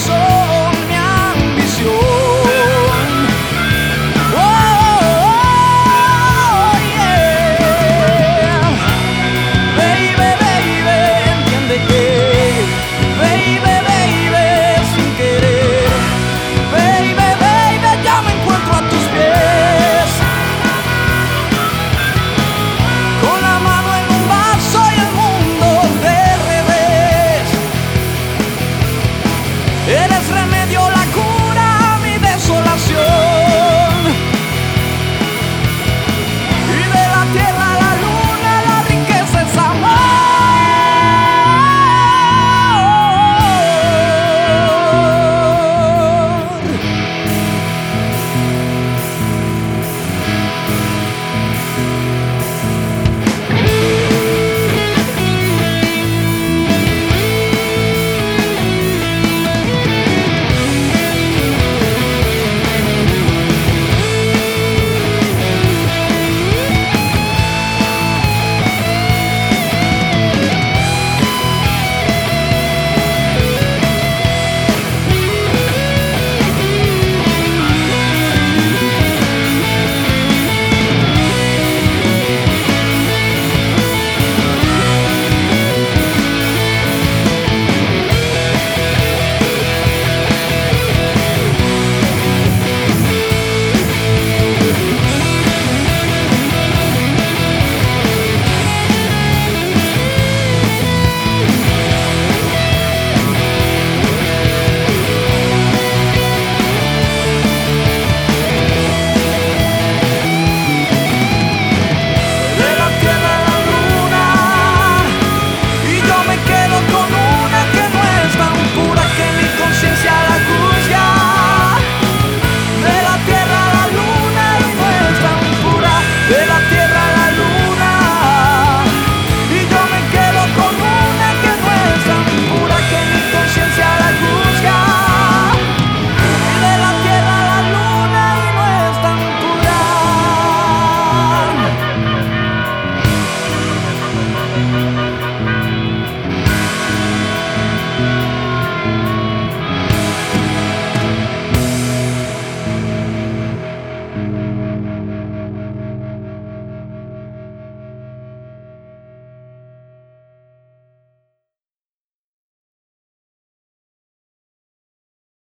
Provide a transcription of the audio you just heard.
So.